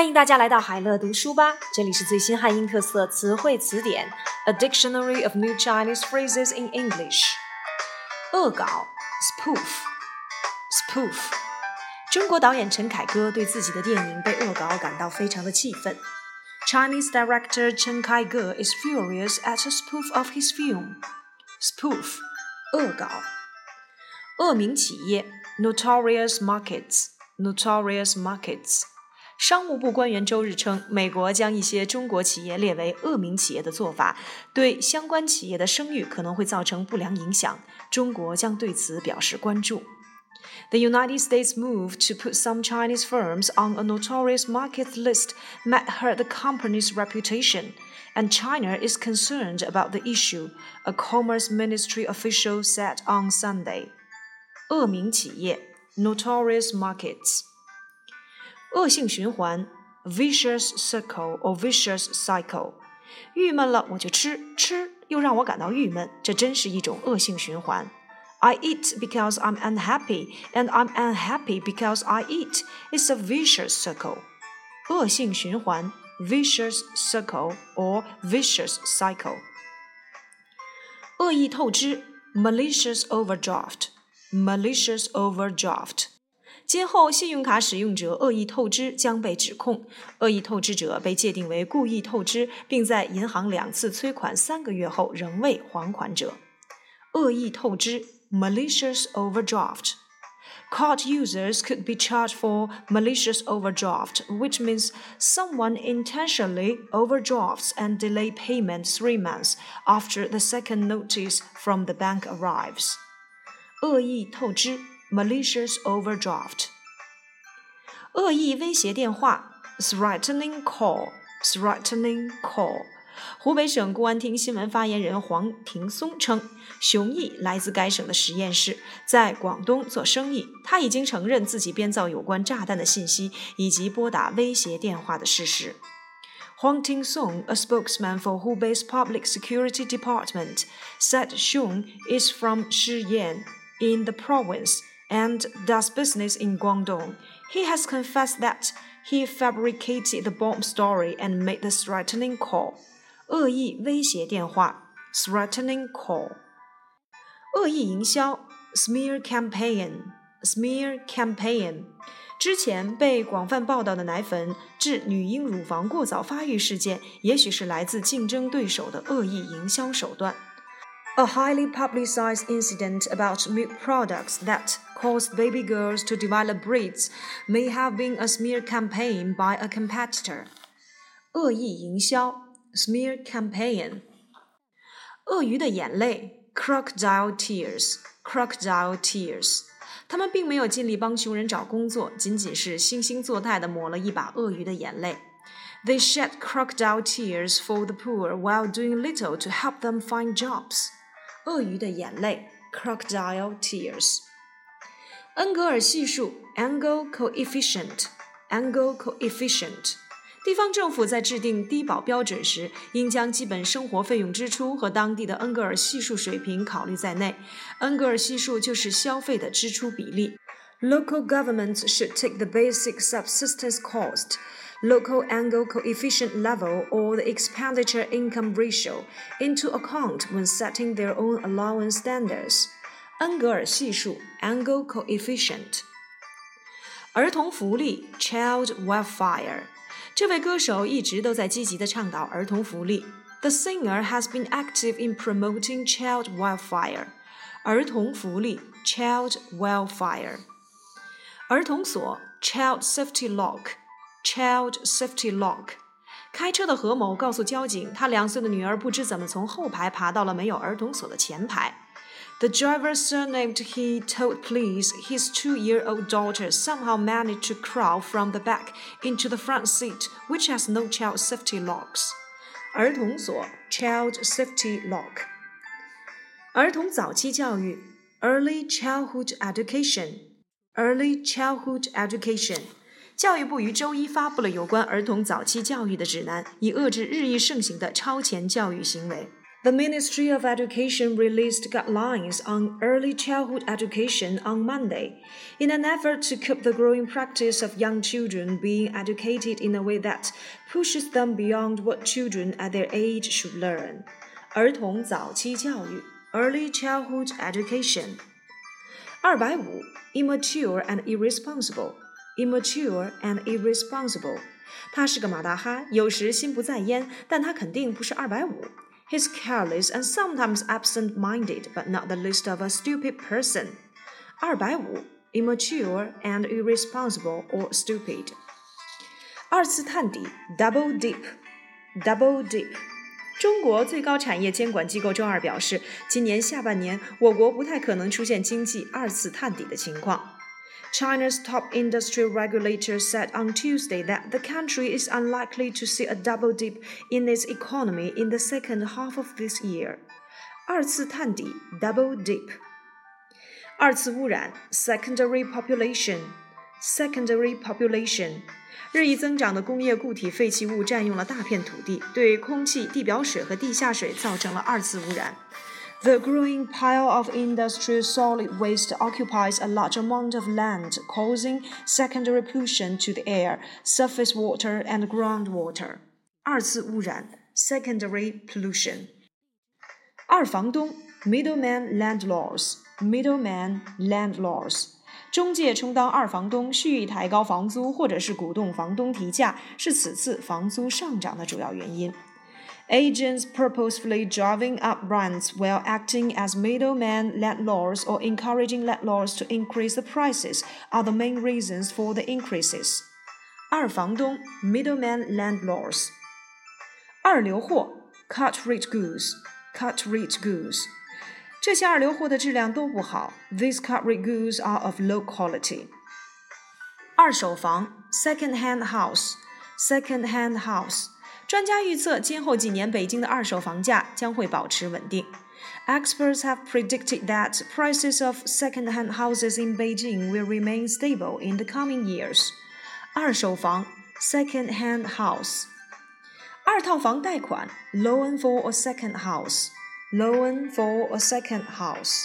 欢迎大家来到海乐读书吧，这里是最新汉英特色词汇词典，A Dictionary of New Chinese Phrases in English。恶搞，spoof，spoof。中国导演陈凯歌对自己的电影被恶搞感到非常的气愤。Chinese director Chen Kai-ge is furious at a spoof of his film. Spoof，恶搞。恶名企业，notorious markets，notorious markets。 商务部官员周日称，美国将一些中国企业列为恶名企业的做法，对相关企业的声誉可能会造成不良影响。中国将对此表示关注。The United States move to put some Chinese firms on a notorious market list might hurt the company's reputation, and China is concerned about the issue, a Commerce Ministry official said on Sunday. 恶名企业 notorious markets。 恶性循环，vicious circle or vicious cycle。郁闷了我就吃，吃又让我感到郁闷，这真是一种恶性循环。I eat because I'm unhappy, and I'm unhappy because I eat. It's a vicious circle. 恶性循环，vicious circle or vicious cycle。恶意透支，malicious overdraft, malicious overdraft。 今后，信用卡使用者恶意透支将被指控。恶意透支者被界定为故意透支，并在银行两次催款三个月后仍未还款者。恶意透支 （malicious overdraft）。Card users could be charged for malicious overdraft, which means someone intentionally overdrafts and delay payment three months after the second notice from the bank arrives. 恶意透支 malicious overdraft，恶意威胁电话 threatening call，threatening call。湖北省公安厅新闻发言人黄庭松称，熊毅来自该省的十堰市，在广东做生意。他已经承认自己编造有关炸弹的信息以及拨打威胁电话的事实。Huang Ting Song, a spokesman for Hubei's Public Security Department, said Xiong is from Shiyan in the province and does business in Guangdong. He has confessed that he fabricated the bomb story and made the threatening call. 恶意威胁电话 threatening call. 恶意营销 smear campaign smear campaign. 之前被广泛报道的奶粉致女婴乳房过早发育事件，也许是来自竞争对手的恶意营销手段。 A highly publicized incident about milk products that caused baby girls to develop breeds may have been a smear campaign by a competitor. 恶意营销 smear campaign. 鳄鱼的眼泪 crocodile tears crocodile tears. 他们并没有尽力帮穷人找工作，仅仅是惺惺作态地抹了一把鳄鱼的眼泪。They shed crocodile tears for the poor while doing little to help them find jobs. 鳄鱼的眼泪 （crocodile tears）。恩格尔系数 （Engel coefficient）。Engel coefficient。地方政府在制定低保标准时，应将基本生活费用支出和当地的恩格尔系数水平考虑在内。恩格尔系数就是消费的支出比例。Local governments should take the basic subsistence cost local Engel coefficient level, or the expenditure income ratio into account when setting their own allowance standards. 恩格尔系数 （Engel Coefficient）。儿童福利 （Child Welfare）。这位歌手一直都在积极地倡导儿童福利。The singer has been active in promoting child welfare. 儿童福利, （Child welfare. 儿童锁, （Child Safety Lock） Child safety lock。开车的何某告诉交警，他两岁的女儿不知怎么从后排爬到了没有儿童锁的前排。The driver surnamed he told police his two-year-old daughter somehow managed to crawl from the back into the front seat, which has no child safety locks. 儿童锁 child safety lock。儿童早期教育 early childhood education early childhood education。 教育部于周一发布了有关儿童早期教育的指南，以遏制日益盛行的超前教育行为。 The Ministry of Education released guidelines on early childhood education on Monday in an effort to keep the growing practice of young children being educated in a way that pushes them beyond what children at their age should learn. 儿童早期教育 （Early Childhood Education）。二百五，immature and irresponsible，immature and irresponsible。他是个马大哈，有时心不在焉，但他肯定不是二百五。He's careless and sometimes absent-minded, but not the least of a stupid person. 二百五，immature and irresponsible or stupid. 二次探底，double dip，double dip。中国最高产业监管机构周二表示，今年下半年我国不太可能出现经济二次探底的情况。 China's top industry regulator said on Tuesday that the country is unlikely to see a double dip in its economy in the second half of this year. 二次探底 （double dip. 二次污染, （secondary pollution. Secondary pollution. 日益增长的工业固体废弃物占用了大片土地，对空气、地表水和地下水造成了二次污染。the growing pile of industrial solid waste occupies a large amount of land, causing secondary pollution to the air, surface water, and groundwater. 二次污染 secondary pollution. 二房东 middleman landlords middleman landlords 中介充当二房东，蓄意抬高房租，或者是鼓动房东提价，是此次房租上涨的主要原因。 Agents purposefully driving up rents while acting as middlemen landlords or encouraging landlords to increase the prices are the main reasons for the increases. 二房东 middleman landlords. 二流货 cut rate goods cut rate goods. 这些二流货的质量都不好。These cut rate goods are of low quality. 二手房 second hand house second hand house. 专家预测，今后几年北京的二手房价将会保持稳定。Experts have predicted that prices of second-hand houses in Beijing will remain stable in the coming years. 二手房 （second-hand house），二套房贷款 （loan for a second house），loan for a second house。